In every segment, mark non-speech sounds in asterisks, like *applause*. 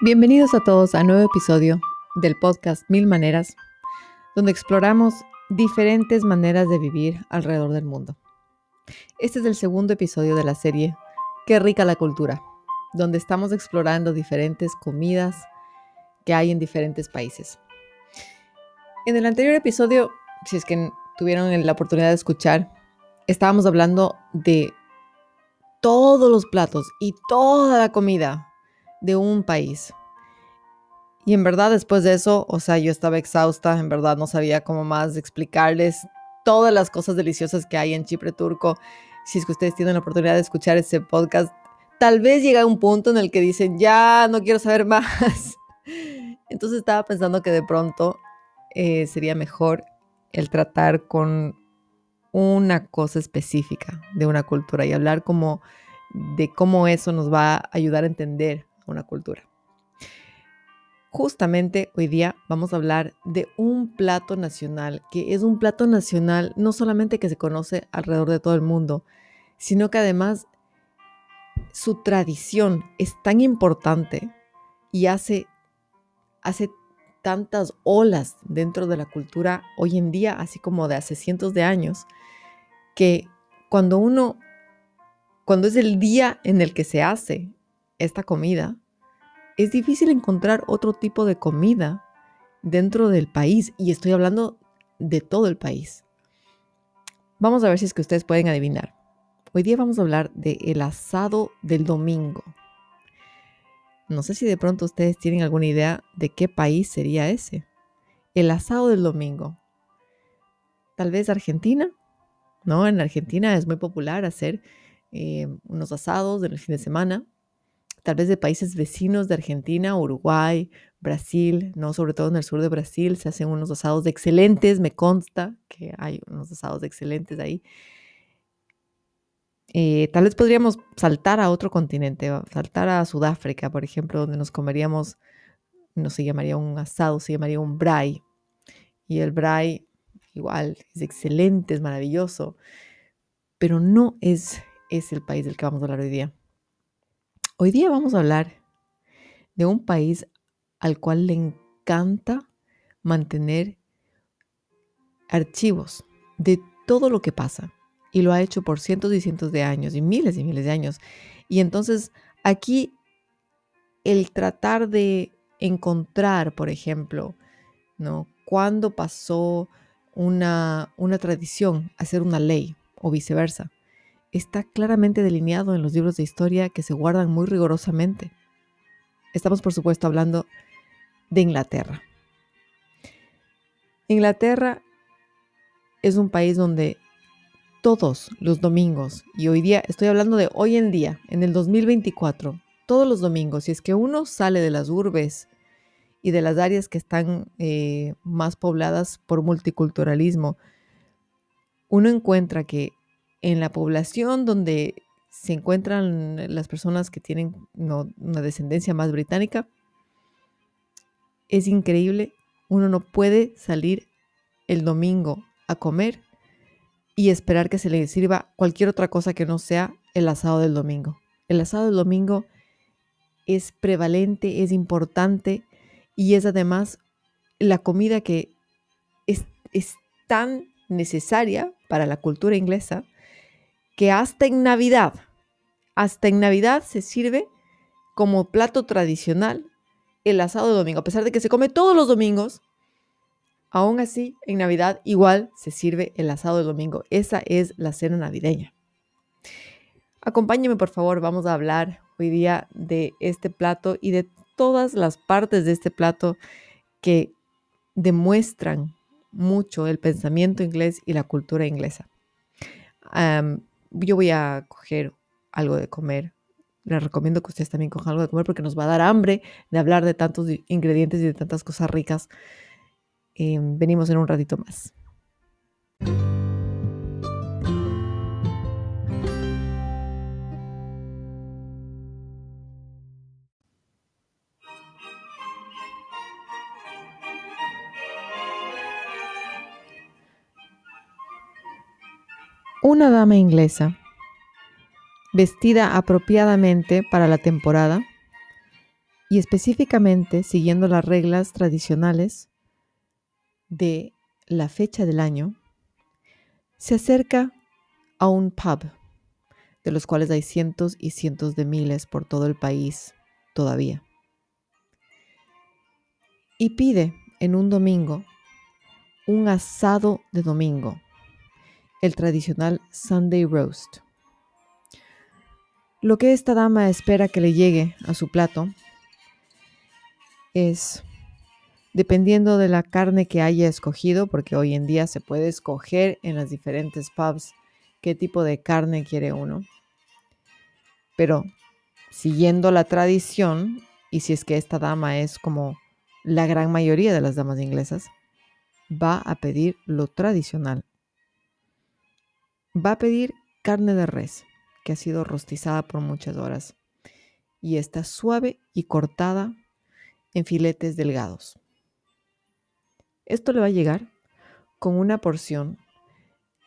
Bienvenidos a todos a un nuevo episodio del podcast Mil Maneras, donde exploramos diferentes maneras de vivir alrededor del mundo. Este es el segundo episodio de la serie Qué rica la cultura, donde estamos explorando diferentes comidas que hay en diferentes países. En el anterior episodio, si es que tuvieron la oportunidad de escuchar, estábamos hablando de todos los platos y toda la comida de un país. Y en verdad después de eso, o sea, yo estaba exhausta, en verdad no sabía cómo más explicarles todas las cosas deliciosas que hay en Chipre turco. Si es que ustedes tienen la oportunidad de escuchar ese podcast, tal vez llega un punto en el que dicen, ya no quiero saber *laughs* más. Entonces estaba pensando que de pronto eh, sería mejor el tratar con una cosa específica de una cultura y hablar como de cómo eso nos va a ayudar a entender una cultura. Justamente hoy día vamos a hablar de un plato nacional, que es un plato nacional no solamente que se conoce alrededor de todo el mundo, sino que además su tradición es tan importante y hace, hace tantas olas dentro de la cultura hoy en día, así como de hace cientos de años, que cuando uno, cuando es el día en el que se hace esta comida, es difícil encontrar otro tipo de comida dentro del país y estoy hablando de todo el país. Vamos a ver si es que ustedes pueden adivinar. Hoy día vamos a hablar del el asado del domingo. No sé si de pronto ustedes tienen alguna idea de qué país sería ese. El asado del domingo. Tal vez Argentina. ¿No? En Argentina es muy popular hacer eh, unos asados en el fin de semana tal vez de países vecinos de Argentina, Uruguay, Brasil, ¿no? Sobre todo en el sur de Brasil se hacen unos asados excelentes, me consta que hay unos asados excelentes ahí. Eh, tal vez podríamos saltar a otro continente, saltar a Sudáfrica, por ejemplo, donde nos comeríamos, no se llamaría un asado, se llamaría un braai. Y el braai, igual, es excelente, es maravilloso, pero no es, es el país del que vamos a hablar hoy día. Hoy día vamos a hablar de un país al cual le encanta mantener archivos de todo lo que pasa y lo ha hecho por cientos y cientos de años y miles y miles de años. Y entonces aquí el tratar de encontrar, por ejemplo, ¿no? Cuándo pasó una, una tradición a ser una ley o viceversa está claramente delineado en los libros de historia que se guardan muy rigurosamente. Estamos, por supuesto, hablando de Inglaterra. Inglaterra es un país donde todos los domingos, y hoy día estoy hablando de hoy en día, en el 2024, todos los domingos, si es que uno sale de las urbes y de las áreas que están eh, más pobladas por multiculturalismo, uno encuentra que en la población donde se encuentran las personas que tienen una descendencia más británica, es increíble. Uno no puede salir el domingo a comer y esperar que se le sirva cualquier otra cosa que no sea el asado del domingo. El asado del domingo es prevalente, es importante y es además la comida que es, es tan necesaria para la cultura inglesa que hasta en Navidad, hasta en Navidad se sirve como plato tradicional el asado de domingo. A pesar de que se come todos los domingos, aún así en Navidad igual se sirve el asado de domingo. Esa es la cena navideña. Acompáñeme por favor, vamos a hablar hoy día de este plato y de todas las partes de este plato que demuestran mucho el pensamiento inglés y la cultura inglesa yo voy a coger algo de comer. Les recomiendo que ustedes también cojan algo de comer porque nos va a dar hambre de hablar de tantos ingredientes y de tantas cosas ricas. Em, venimos en un ratito más. Una dama inglesa, vestida apropiadamente para la temporada, y específicamente siguiendo las reglas tradicionales de la fecha del año, se acerca a un pub, de los cuales hay cientos y cientos de miles por todo el país todavía, y pide en un domingo un asado de domingo, el tradicional Sunday roast. Lo que esta dama espera que le llegue a su plato es, dependiendo de la carne que haya escogido, porque hoy en día se puede escoger en las diferentes pubs qué tipo de carne quiere uno, pero siguiendo la tradición, y si es que esta dama es como la gran mayoría de las damas inglesas, va a pedir lo tradicional. Va a pedir carne de res, que ha sido rostizada por muchas horas, y está suave y cortada en filetes delgados. Esto le va a llegar con una porción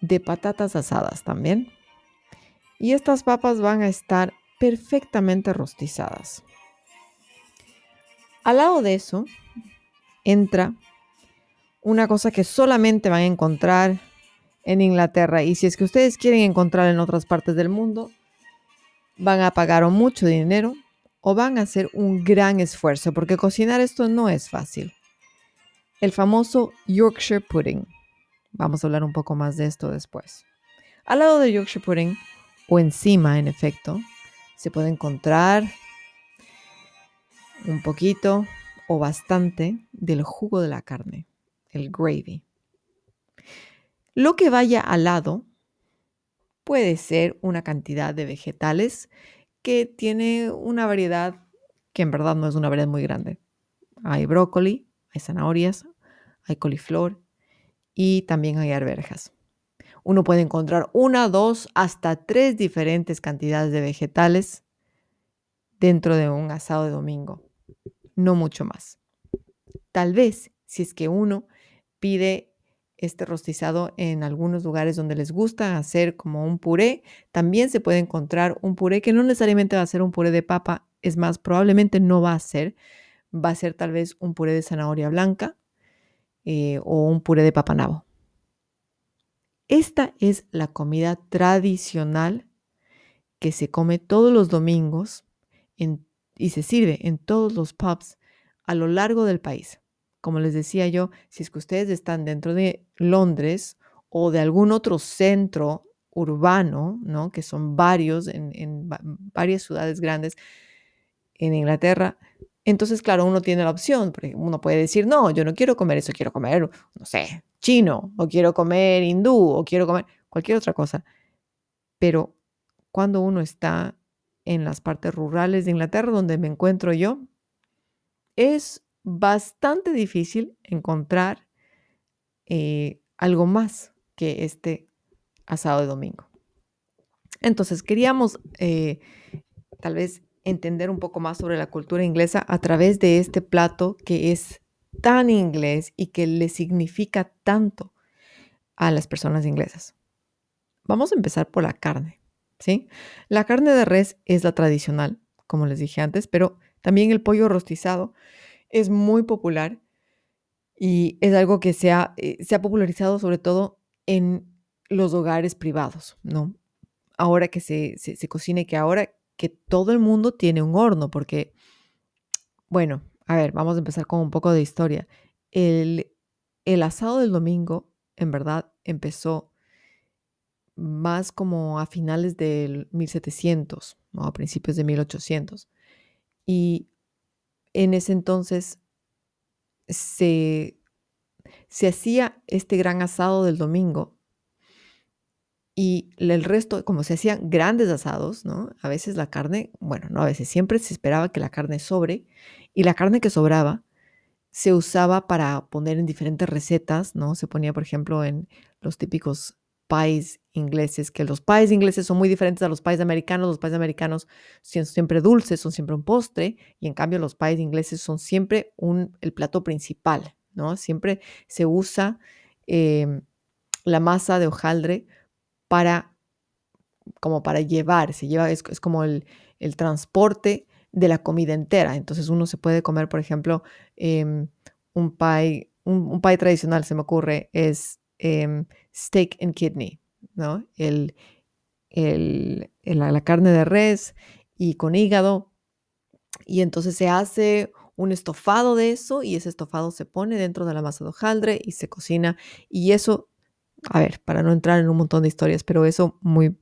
de patatas asadas también. Y estas papas van a estar perfectamente rostizadas. Al lado de eso entra una cosa que solamente van a encontrar en Inglaterra y si es que ustedes quieren encontrar en otras partes del mundo, van a pagar mucho dinero o van a hacer un gran esfuerzo porque cocinar esto no es fácil. El famoso Yorkshire pudding. Vamos a hablar un poco más de esto después. Al lado de Yorkshire pudding, o encima en efecto, se puede encontrar un poquito o bastante del jugo de la carne, el gravy. Lo que vaya al lado puede ser una cantidad de vegetales que tiene una variedad que en verdad no es una variedad muy grande. Hay brócoli, hay zanahorias, hay coliflor y también hay arvejas. Uno puede encontrar una, dos, hasta tres diferentes cantidades de vegetales dentro de un asado de domingo. No mucho más. Tal vez, si es que uno pide este rostizado en algunos lugares donde les gusta hacer como un puré, también se puede encontrar un puré que no necesariamente va a ser un puré de papa, es más, probablemente no va a ser, va a ser tal vez un puré de zanahoria blanca eh, o un puré de papanabo. Esta es la comida tradicional que se come todos los domingos y se sirve en todos los pubs a lo largo del país. Como les decía yo, si es que ustedes están dentro de Londres o de algún otro centro urbano, ¿no? que son varios en, varias ciudades grandes en Inglaterra, entonces, claro, uno tiene la opción, porque uno puede decir, no, yo no quiero comer eso, quiero comer, no sé, chino, o quiero comer hindú, o quiero comer cualquier otra cosa. Pero cuando uno está en las partes rurales de Inglaterra, donde me encuentro yo, es bastante difícil encontrar eh, algo más que este asado de domingo. Entonces, queríamos eh, tal vez entender un poco más sobre la cultura inglesa a través de este plato que es tan inglés y que le significa tanto a las personas inglesas. Vamos a empezar por la carne, ¿sí? La carne de res es la tradicional, como les dije antes, pero también el pollo rostizado es muy popular y es algo que se ha, eh, se ha popularizado sobre todo en los hogares privados, ¿no? Ahora que se, se, cocina que ahora que todo el mundo tiene un horno, porque, bueno, a ver, vamos a empezar con un poco de historia. El, el asado del domingo, en verdad, empezó más como a finales del 1700, ¿no? a principios de 1800. Y en ese entonces se, se hacía este gran asado del domingo y el resto, como se hacían grandes asados, ¿no? A veces la carne, bueno, no a veces, siempre se esperaba que la carne sobre y la carne que sobraba se usaba para poner en diferentes recetas, ¿no? Se ponía, por ejemplo, en los típicos pies ingleses, que los pies ingleses son muy diferentes a los pies americanos. Los pies americanos son siempre dulces, son siempre un postre, y en cambio los pies ingleses son siempre el plato principal, ¿no? Siempre se usa em, la masa de hojaldre para, como para llevar, se lleva, es, como el, transporte de la comida entera. Entonces uno se puede comer, por ejemplo, em, un pie, un, pie tradicional, se me ocurre, es em, steak and kidney, ¿no? El, la carne de res y con hígado. Y entonces se hace un estofado de eso y ese estofado se pone dentro de la masa de hojaldre y se cocina. Y eso, a ver, para no entrar en un montón de historias, pero eso muy,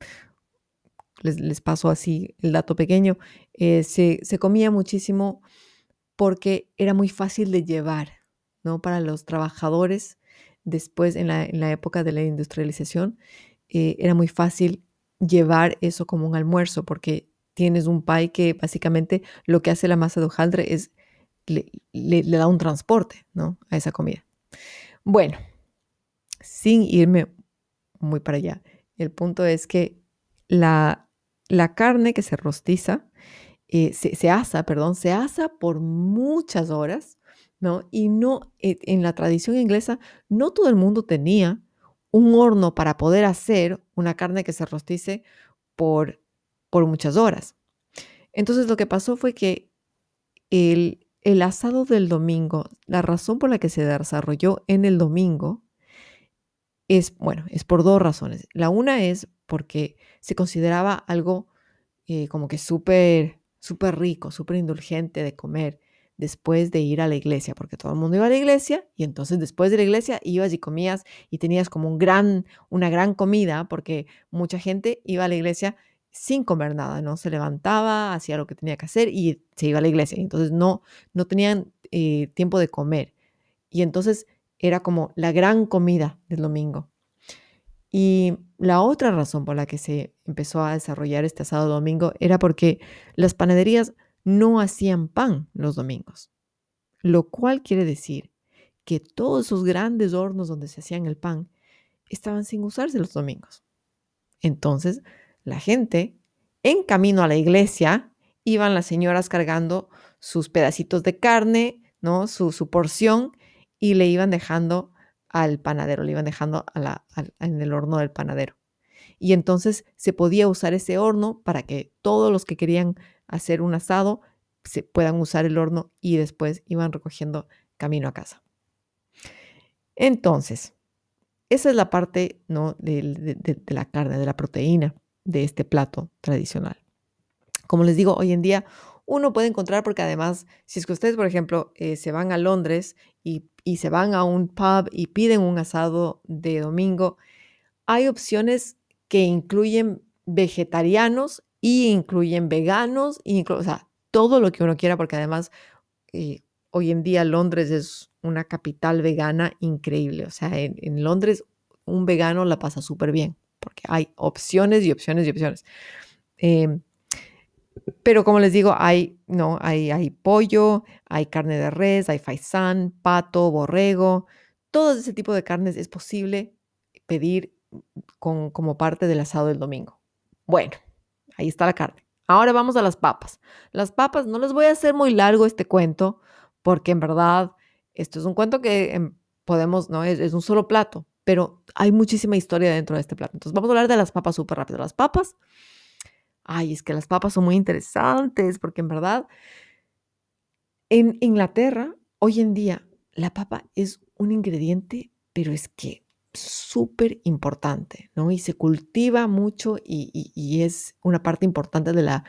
les, les paso así el dato pequeño, eh, se, comía muchísimo porque era muy fácil de llevar, ¿no? Para los trabajadores, después en la, época de la industrialización, eh, era muy fácil llevar eso como un almuerzo porque tienes un pie que básicamente lo que hace la masa de hojaldre es le, le, da un transporte, ¿no? A esa comida. Bueno, sin irme muy para allá, el punto es que la, la carne que se rostiza, eh, se, asa, perdón, se asa por muchas horas, ¿no? Y no, eh, en la tradición inglesa, no todo el mundo tenía un horno para poder hacer una carne que se rostice por, por muchas horas. Entonces lo que pasó fue que el, el asado del domingo, la razón por la que se desarrolló en el domingo, es, bueno, es por dos razones. La una es porque se consideraba algo eh, como que súper, súper rico, súper indulgente de comer después de ir a la iglesia, porque todo el mundo iba a la iglesia y entonces después de la iglesia ibas y comías y tenías como un gran, una gran comida, porque mucha gente iba a la iglesia sin comer nada, ¿no? Se levantaba, hacía lo que tenía que hacer y se iba a la iglesia. Entonces no, no tenían eh, tiempo de comer. Y entonces era como la gran comida del domingo. Y la otra razón por la que se empezó a desarrollar este asado domingo era porque las panaderías no hacían pan los domingos, lo cual quiere decir que todos esos grandes hornos donde se hacían el pan estaban sin usarse los domingos. Entonces, la gente en camino a la iglesia iban las señoras cargando sus pedacitos de carne, ¿no? Su, su porción y le iban dejando al panadero, le iban dejando en el horno del panadero. Y entonces se podía usar ese horno para que todos los que querían hacer un asado se puedan usar el horno y después iban recogiendo camino a casa. Entonces, esa es la parte ¿no? de, la carne, de la proteína de este plato tradicional. Como les digo, hoy en día uno puede encontrar, porque además, si es que ustedes, por ejemplo, eh, se van a Londres y, se van a un pub y piden un asado de domingo, hay opciones que incluyen vegetarianos y incluyen veganos, o sea, todo lo que uno quiera, porque además eh, hoy en día Londres es una capital vegana increíble. O sea, en, Londres un vegano la pasa súper bien, porque hay opciones y opciones y opciones. Em, pero como les digo, hay, no, hay, hay pollo, hay carne de res, hay faisán, pato, borrego. Todo ese tipo de carnes es posible pedir con, como parte del asado del domingo. Bueno, ahí está la carne. Ahora vamos a las papas. Las papas, no les voy a hacer muy largo este cuento, porque en verdad esto es un cuento que em, podemos, no es, es un solo plato, pero hay muchísima historia dentro de este plato. Entonces vamos a hablar de las papas súper rápido. Las papas ay, es que las papas son muy interesantes, porque en verdad, en Inglaterra, hoy en día, la papa es un ingrediente, pero es que súper importante, ¿no? Y se cultiva mucho y, es una parte importante de la,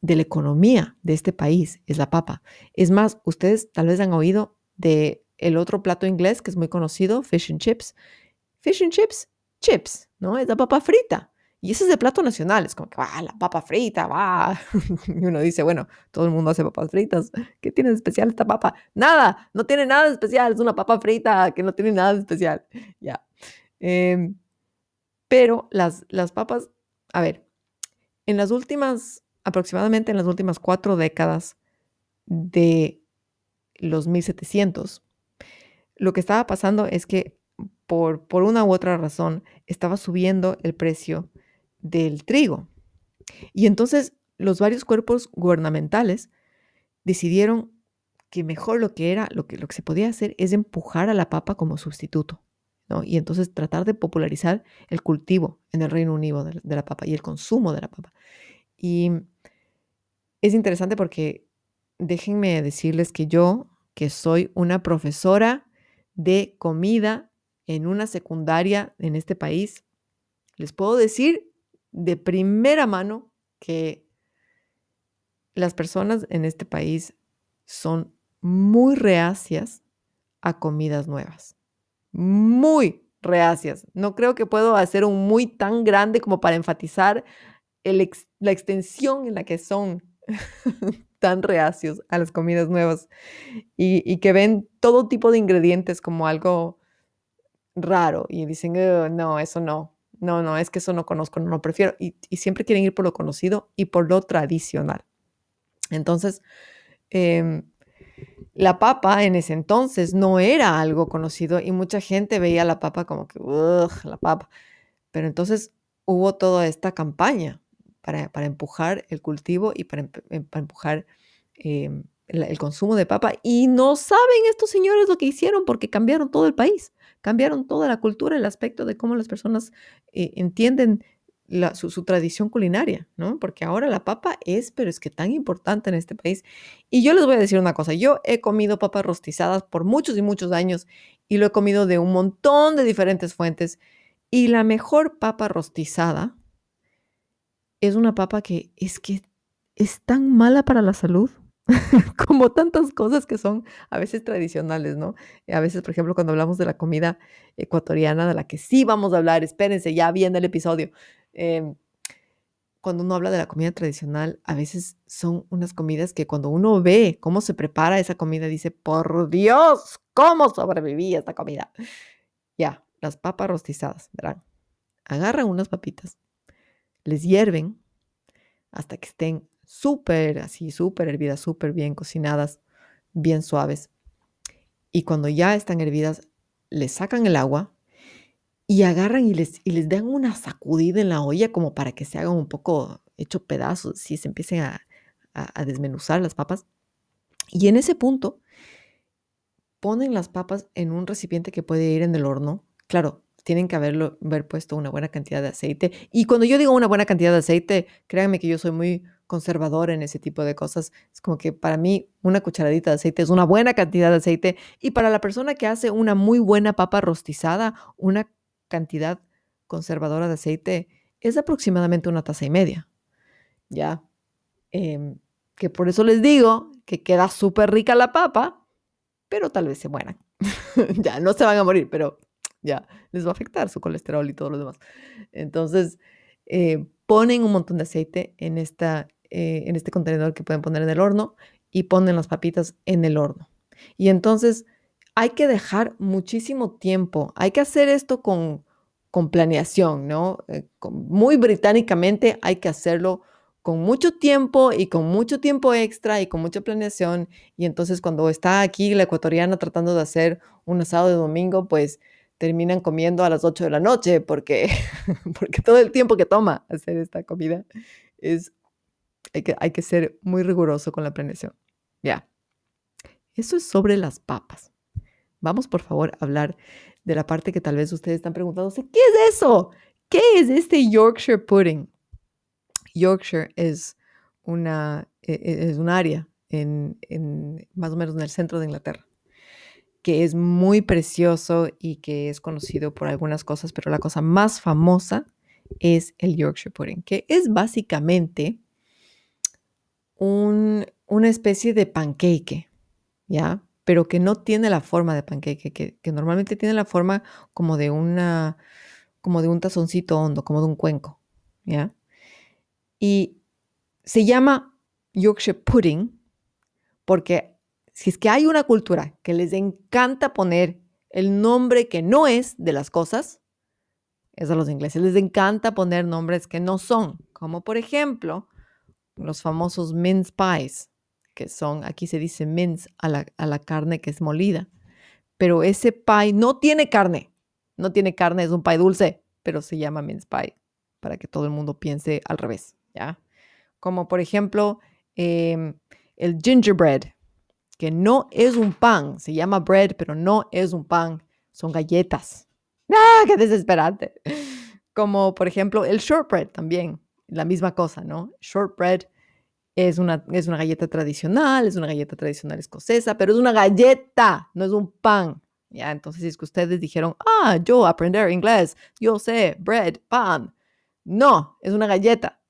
de la economía de este país, es la papa. Es más, ustedes tal vez han oído de el otro plato inglés que es muy conocido, fish and chips. Fish and chips, chips, ¿no? Es la papa frita. Y ese es de plato nacional, es como que, va, la papa frita, va. *laughs* y uno dice, bueno, todo el mundo hace papas fritas. ¿Qué tiene de especial esta papa? Nada, no tiene nada de especial, es una papa frita que no tiene nada de especial. Ya. Em, pero las, las papas, a ver, en las últimas, aproximadamente en las últimas cuatro décadas de los 1700, lo que estaba pasando es que por, por una u otra razón estaba subiendo el precio del trigo. Y entonces los varios cuerpos gubernamentales decidieron que mejor lo que era, lo que, lo que se podía hacer es empujar a la papa como sustituto. Y entonces tratar de popularizar el cultivo en el Reino Unido de, la papa y el consumo de la papa. Y es interesante porque déjenme decirles que yo, que soy una profesora de comida en una secundaria en este país, les puedo decir de primera mano que las personas en este país son muy reacias a comidas nuevas. Muy reacias. No creo que puedo hacer un muy tan grande como para enfatizar la extensión en la que son *laughs* tan reacios a las comidas nuevas y, que ven todo tipo de ingredientes como algo raro y dicen, no, eso no, no, no, es que eso no conozco, no lo prefiero. Y, siempre quieren ir por lo conocido y por lo tradicional. Entonces, em, la papa en ese entonces no era algo conocido y mucha gente veía la papa como que, la papa. Pero entonces hubo toda esta campaña para, empujar el cultivo y para, em, empujar em, el, consumo de papa. Y no saben estos señores lo que hicieron porque cambiaron todo el país, cambiaron toda la cultura, el aspecto de cómo las personas eh, entienden su, tradición culinaria, ¿no? Porque ahora la papa es, pero es que tan importante en este país. Y yo les voy a decir una cosa, yo he comido papas rostizadas por muchos y muchos años y lo he comido de un montón de diferentes fuentes. Y la mejor papa rostizada es una papa que es que es tan mala para la salud *laughs* como tantas cosas que son a veces tradicionales, ¿no? A veces, por ejemplo, cuando hablamos de la comida ecuatoriana, de la que sí vamos a hablar, espérense, ya viene el episodio. Em, cuando uno habla de la comida tradicional, a veces son unas comidas que cuando uno ve cómo se prepara esa comida, dice, por Dios, ¿cómo sobreviví esta comida? Ya, las papas rostizadas, verán. Agarran unas papitas, les hierven hasta que estén súper, así, súper hervidas, súper bien cocinadas, bien suaves. Y cuando ya están hervidas, les sacan el agua y agarran y les, y les dan una sacudida en la olla como para que se hagan un poco hecho pedazos y se empiecen a, a desmenuzar las papas. Y en ese punto ponen las papas en un recipiente que puede ir en el horno. Claro, tienen que haberlo, haber puesto una buena cantidad de aceite. Y cuando yo digo una buena cantidad de aceite, créanme que yo soy muy conservador en ese tipo de cosas. Es como que para mí una cucharadita de aceite es una buena cantidad de aceite. Y para la persona que hace una muy buena papa rostizada, una cantidad conservadora de aceite es aproximadamente una taza y media. ¿Ya? Em, que por eso les digo que queda súper rica la papa, pero tal vez se mueran. *laughs* ya, no se van a morir, pero ya les va a afectar su colesterol y todo lo demás. Entonces, eh, ponen un montón de aceite en, esta, eh, en este contenedor que pueden poner en el horno y ponen las papitas en el horno. Y entonces hay que dejar muchísimo tiempo, hay que hacer esto con, con planeación, ¿no? Eh, muy británicamente hay que hacerlo con mucho tiempo y con mucho tiempo extra y con mucha planeación. Y entonces cuando está aquí la ecuatoriana tratando de hacer un asado de domingo, pues terminan comiendo a las 8 de la noche porque, *laughs* porque todo el tiempo que toma hacer esta comida es, hay que, hay que ser muy riguroso con la planeación. Ya, eso es sobre las papas. Vamos por favor a hablar de la parte que tal vez ustedes están preguntando, ¿qué es eso? ¿Qué es este Yorkshire pudding? Yorkshire es una, e, e, es un área en, en, más o menos en el centro de Inglaterra que es muy precioso y que es conocido por algunas cosas, pero la cosa más famosa es el Yorkshire pudding, que es básicamente un, una especie de panqueque, ¿ya? Pero que no tiene la forma de panqueque, que, que, normalmente tiene la forma como de una, como de un tazoncito hondo, como de un cuenco, ¿ya? Y se llama Yorkshire pudding porque si es que hay una cultura que les encanta poner el nombre que no es de las cosas, es a los ingleses. Les encanta poner nombres que no son, como por ejemplo los famosos mince pies, que son, aquí se dice mince a la, a la carne que es molida, pero ese pie no tiene carne, no tiene carne, es un pie dulce, pero se llama mince pie, para que todo el mundo piense al revés, ¿ya? Como por ejemplo em, el gingerbread, que no es un pan, se llama bread, pero no es un pan, son galletas. *laughs* ¡Ah, qué desesperante! Como por ejemplo el shortbread también, la misma cosa, ¿no? Shortbread Es una, es una galleta tradicional, es una galleta tradicional escocesa, pero es una galleta, no es un pan. Ya, entonces es que ustedes dijeron, ah, yo aprender inglés, yo sé, bread, pan. No, es una galleta.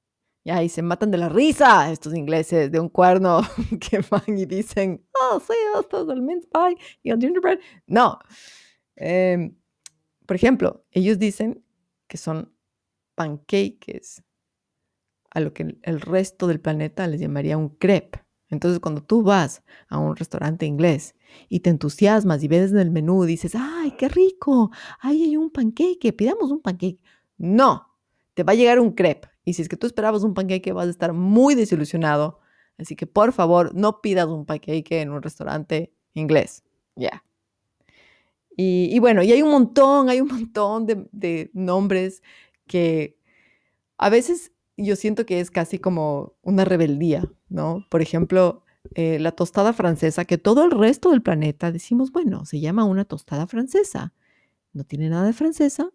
Ya, y se matan de la risa estos ingleses de un cuerno *laughs* que van y dicen, oh, sí, esto es el mince pie y el gingerbread. No. Em, por ejemplo, ellos dicen que son pancakes, a lo que el resto del planeta les llamaría un crepe. Entonces, cuando tú vas a un restaurante inglés y te entusiasmas y ves en el menú, dices, ¡ay, qué rico! ¡Ay, hay un pancake! Pidamos un pancake. No, te va a llegar un crepe. Y si es que tú esperabas un pancake, vas a estar muy desilusionado. Así que, por favor, no pidas un pancake en un restaurante inglés. Ya. Y, bueno, y hay un montón, hay un montón de nombres que a veces yo siento que es casi como una rebeldía, ¿no? Por ejemplo, eh, la tostada francesa, que todo el resto del planeta decimos, bueno, se llama una tostada francesa. No tiene nada de francesa,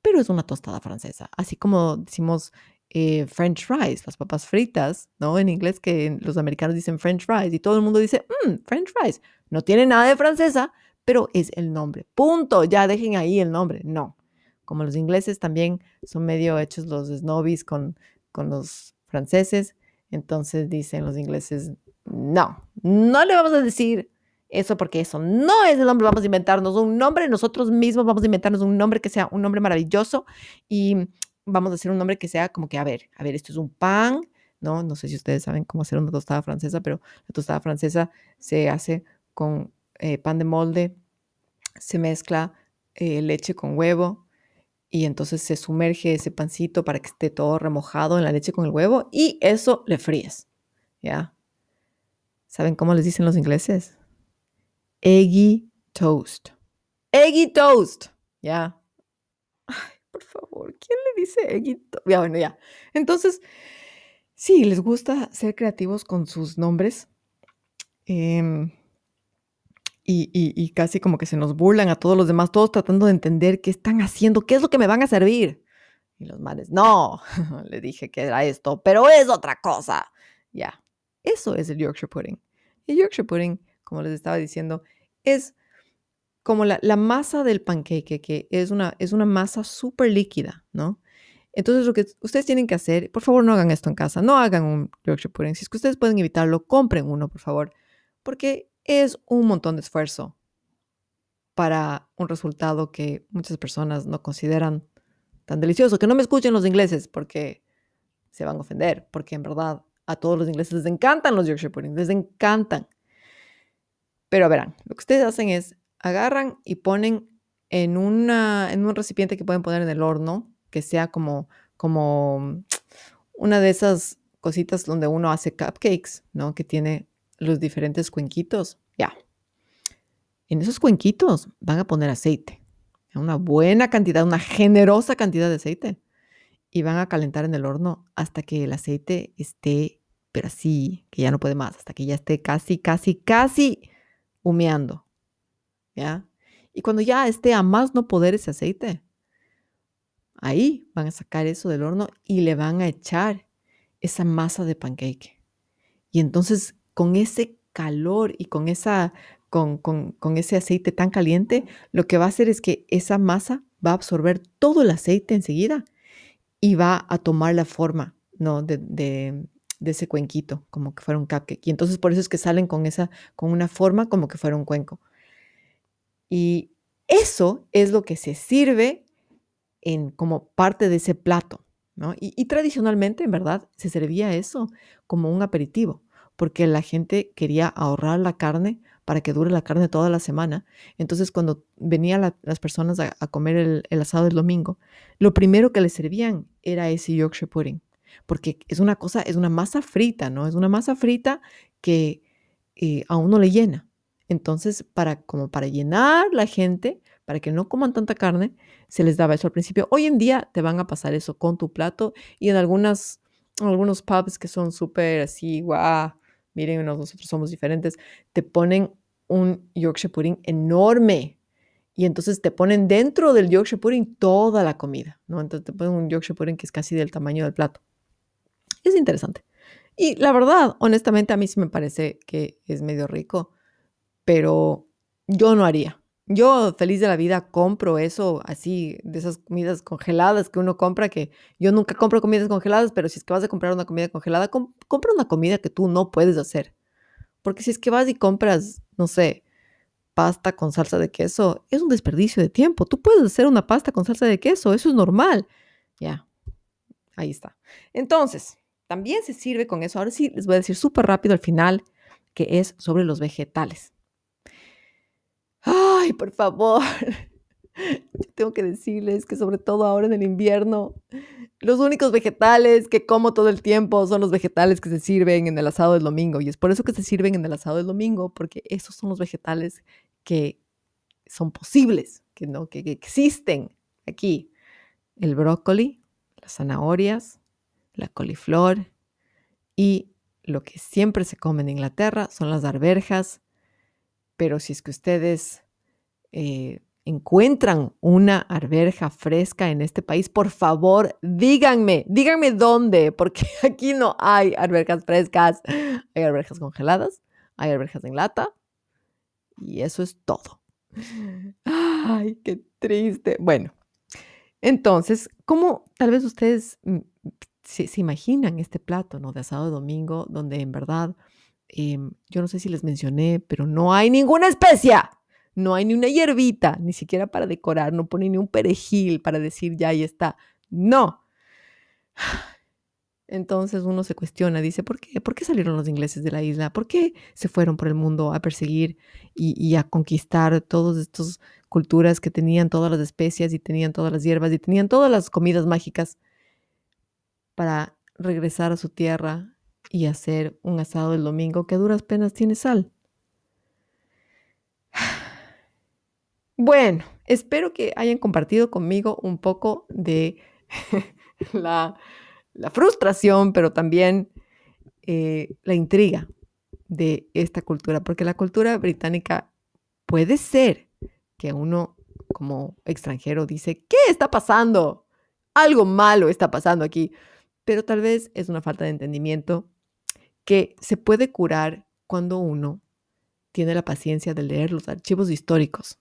pero es una tostada francesa. Así como decimos eh, French fries, las papas fritas, ¿no? En inglés que los americanos dicen French fries y todo el mundo dice, mmm, French fries. No tiene nada de francesa, pero es el nombre. Punto. Ya dejen ahí el nombre. No. Como los ingleses también son medio hechos los snobbies con con los franceses. Entonces dicen los ingleses, no, no le vamos a decir eso porque eso no es el nombre, vamos a inventarnos un nombre, nosotros mismos vamos a inventarnos un nombre que sea un nombre maravilloso y vamos a hacer un nombre que sea como que, a ver, a ver, esto es un pan, ¿no? No sé si ustedes saben cómo hacer una tostada francesa, pero la tostada francesa se hace con eh, pan de molde, se mezcla eh, leche con huevo, y entonces se sumerge ese pancito para que esté todo remojado en la leche con el huevo y eso le fríes. ¿Ya? ¿Saben cómo les dicen los ingleses? Eggy toast. Eggy toast. ¿Ya? Ay, por favor, ¿quién le dice eggy toast? Ya, bueno, ya. Entonces, sí, les gusta ser creativos con sus nombres. Eh, y, casi como que se nos burlan a todos los demás, todos tratando de entender qué están haciendo, qué es lo que me van a servir. Y los males, no, *laughs* le dije que era esto, pero es otra cosa. Ya, eso es el Yorkshire Pudding. El Yorkshire Pudding, como les estaba diciendo, es como la, masa del pancake, que es una, es una masa súper líquida, ¿no? Entonces, lo que ustedes tienen que hacer, por favor, no hagan esto en casa, no hagan un Yorkshire Pudding. Si es que ustedes pueden evitarlo, compren uno, por favor, porque es un montón de esfuerzo para un resultado que muchas personas no consideran tan delicioso. Que no me escuchen los ingleses porque se van a ofender, porque en verdad a todos los ingleses les encantan los Yorkshire pudding, les encantan. Pero verán, lo que ustedes hacen es agarran y ponen en, una, en un recipiente que pueden poner en el horno, que sea como, como una de esas cositas donde uno hace cupcakes, ¿no? Que tiene los diferentes cuenquitos, ya. En esos cuenquitos van a poner aceite, una buena cantidad, una generosa cantidad de aceite. Y van a calentar en el horno hasta que el aceite esté, pero así, que ya no puede más, hasta que ya esté casi, casi, casi humeando. ¿Ya? Y cuando ya esté a más no poder ese aceite, ahí van a sacar eso del horno y le van a echar esa masa de pancake. Y entonces con ese calor y con, esa, con, con, ese aceite tan caliente, lo que va a hacer es que esa masa va a absorber todo el aceite enseguida y va a tomar la forma ¿no? de, de, ese cuenquito, como que fuera un cupcake. Y entonces por eso es que salen con, esa, con una forma como que fuera un cuenco. Y eso es lo que se sirve en, como parte de ese plato. ¿no? Y, y tradicionalmente, en verdad, se servía eso como un aperitivo porque la gente quería ahorrar la carne para que dure la carne toda la semana. Entonces, cuando venían las personas a, comer el, asado del domingo, lo primero que les servían era ese Yorkshire pudding, porque es una cosa, es una masa frita, ¿no? Es una masa frita que eh, a uno le llena. Entonces, para, como para llenar la gente, para que no coman tanta carne, se les daba eso al principio. Hoy en día te van a pasar eso con tu plato y en algunas, algunos pubs que son súper así, guau, miren, nosotros somos diferentes, te ponen un Yorkshire pudding enorme. Y entonces te ponen dentro del Yorkshire pudding toda la comida, ¿no? Entonces te ponen un Yorkshire pudding que es casi del tamaño del plato. Es interesante. Y la verdad, honestamente, a mí sí me parece que es medio rico, pero yo no haría. Yo, feliz de la vida, compro eso así, de esas comidas congeladas que uno compra, que yo nunca compro comidas congeladas, pero si es que vas a comprar una comida congelada, compra una comida que tú no puedes hacer. Porque si es que vas y compras, no sé, pasta con salsa de queso, es un desperdicio de tiempo. Tú puedes hacer una pasta con salsa de queso, eso es normal. Ya, ahí está. Entonces, también se sirve con eso. Ahora sí, les voy a decir súper rápido al final, que es sobre los vegetales. *laughs* Por favor. tengo que decirles que sobre todo ahora en el invierno, los únicos vegetales que como todo el tiempo son los vegetales que se sirven en el asado del domingo. Y es por eso que se sirven en el asado del domingo, porque esos son los vegetales que son posibles, que, no, que, existen aquí. El brócoli, las zanahorias, la coliflor y lo que siempre se come en Inglaterra son las arberjas. Pero si es que ustedes eh, encuentran una arberja fresca en este país, por favor, díganme, díganme dónde, porque *laughs* aquí no hay arberjas frescas, hay arberjas congeladas, hay arberjas en lata y eso es todo. Ay, qué triste. Bueno, entonces, ¿cómo tal vez ustedes mm, se, imaginan este plato, ¿no? De asado de domingo, donde en verdad, em, yo no sé si les mencioné, pero no hay ninguna especia. No hay ni una hierbita, ni siquiera para decorar, no pone ni un perejil para decir ya ahí está. No. Entonces uno se cuestiona, dice, ¿por qué? ¿Por qué salieron los ingleses de la isla? ¿Por qué se fueron por el mundo a perseguir y, a conquistar todas estas culturas que tenían todas las especias y tenían todas las hierbas y tenían todas las comidas mágicas para regresar a su tierra y hacer un asado el domingo que a duras penas tiene sal? Bueno, espero que hayan compartido conmigo un poco de *laughs* la, frustración, pero también eh, la intriga de esta cultura, porque la cultura británica puede ser que uno como extranjero dice, ¿qué está pasando? Algo malo está pasando aquí, pero tal vez es una falta de entendimiento que se puede curar cuando uno tiene la paciencia de leer los archivos históricos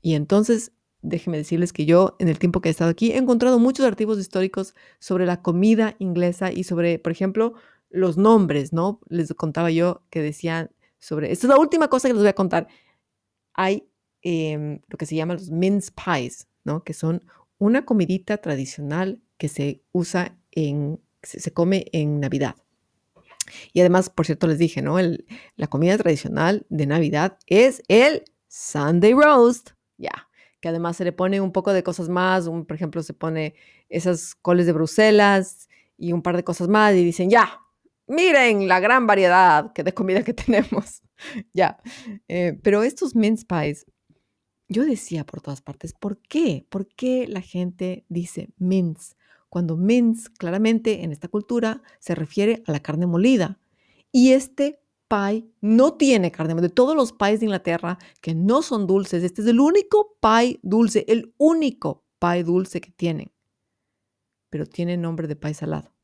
y entonces, déjenme decirles que yo, en el tiempo que he estado aquí, he encontrado muchos archivos históricos sobre la comida inglesa y sobre, por ejemplo, los nombres, ¿no? Les contaba yo que decían sobre, esta es la última cosa que les voy a contar. Hay em, lo que se llama los mince pies, ¿no? Que son una comidita tradicional que se usa en, se, come en Navidad. Y además, por cierto, les dije, ¿no? la comida tradicional de Navidad es el Sunday roast ya. Que además se le pone un poco de cosas más, por ejemplo, se pone esas coles de Bruselas y un par de cosas más y dicen, ya, miren la gran variedad que de comida que *laughs* tenemos. ya. Eh, pero estos mince pies, yo decía por todas partes, ¿por qué? ¿Por qué la gente dice mince? Cuando mince, claramente en esta cultura, se refiere a la carne molida. Y este pie no tiene carne. De todos los pies de Inglaterra que no son dulces, este es el único pie dulce, el único pie dulce que tienen. Pero tiene nombre de pie salado.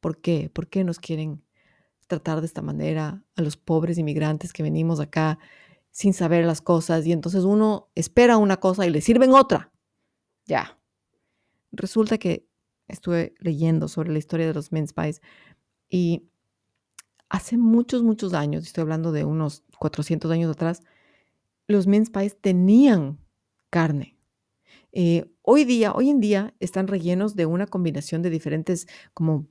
¿Por qué? ¿Por qué nos quieren tratar de esta manera a los pobres inmigrantes que venimos acá sin saber las cosas y entonces uno espera una cosa y le sirven otra? Ya. Resulta que estuve leyendo sobre la historia de los mince pies y hace muchos, muchos años, estoy hablando de unos 400 años atrás, los mince pies tenían carne. Eh, hoy día, hoy en día, están rellenos de una combinación de diferentes como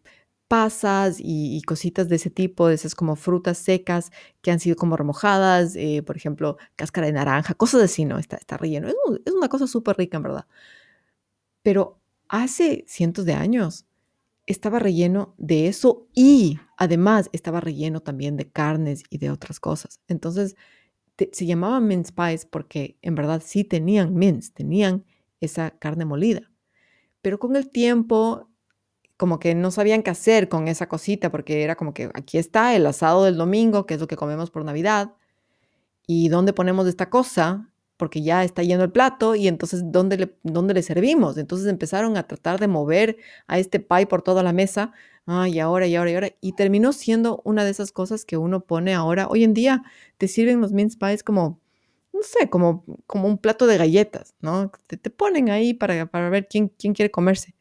pasas y, cositas de ese tipo, de esas como frutas secas que han sido como remojadas, eh, por ejemplo, cáscara de naranja, cosas así, ¿no? Está, está relleno. Es, es una cosa súper rica, en verdad. Pero hace cientos de años estaba relleno de eso y además estaba relleno también de carnes y de otras cosas. Entonces, se llamaban mince pies porque en verdad sí tenían mince, tenían esa carne molida. Pero con el tiempo, como que no sabían qué hacer con esa cosita porque era como que aquí está el asado del domingo, que es lo que comemos por Navidad. ¿Y dónde ponemos esta cosa? Porque ya está yendo el plato y entonces ¿dónde le, dónde le servimos? Entonces empezaron a tratar de mover a este pie por toda la mesa, ay, ahora, y ahora, y ahora, y terminó siendo una de esas cosas que uno pone ahora. Hoy en día te sirven los mince pies como, no sé, como, como un plato de galletas, ¿no? Te, te ponen ahí para, para ver quién, quién quiere comerse.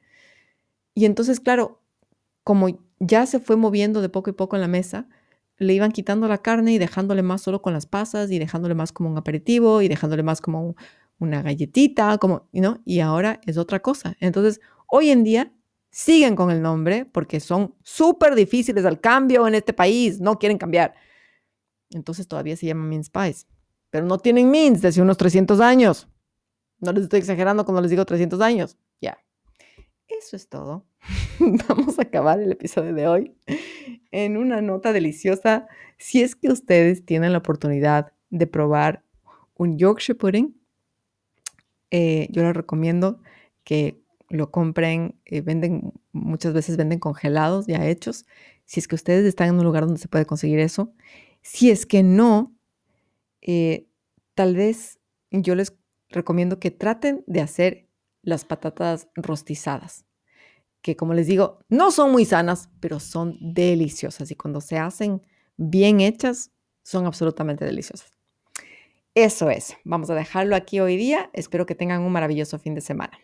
Y entonces, claro, como ya se fue moviendo de poco y poco en la mesa, le iban quitando la carne y dejándole más solo con las pasas y dejándole más como un aperitivo y dejándole más como una galletita, ¿no? Y ahora es otra cosa. Entonces, hoy en día siguen con el nombre porque son súper difíciles al cambio en este país, no quieren cambiar. Entonces todavía se llama mince pies, pero no tienen mince desde unos 300 años. No les estoy exagerando cuando les digo 300 años. Ya. Eso es todo. *laughs* Vamos a acabar el episodio de hoy en una nota deliciosa. Si es que ustedes tienen la oportunidad de probar un Yorkshire pudding, eh, yo les recomiendo que lo compren, eh, venden, muchas veces venden congelados ya hechos. Si es que ustedes están en un lugar donde se puede conseguir eso. Si es que no, eh, tal vez yo les recomiendo que traten de hacer las patatas rostizadas que como les digo, no son muy sanas, pero son deliciosas y cuando se hacen bien hechas, son absolutamente deliciosas. Eso es, vamos a dejarlo aquí hoy día. Espero que tengan un maravilloso fin de semana.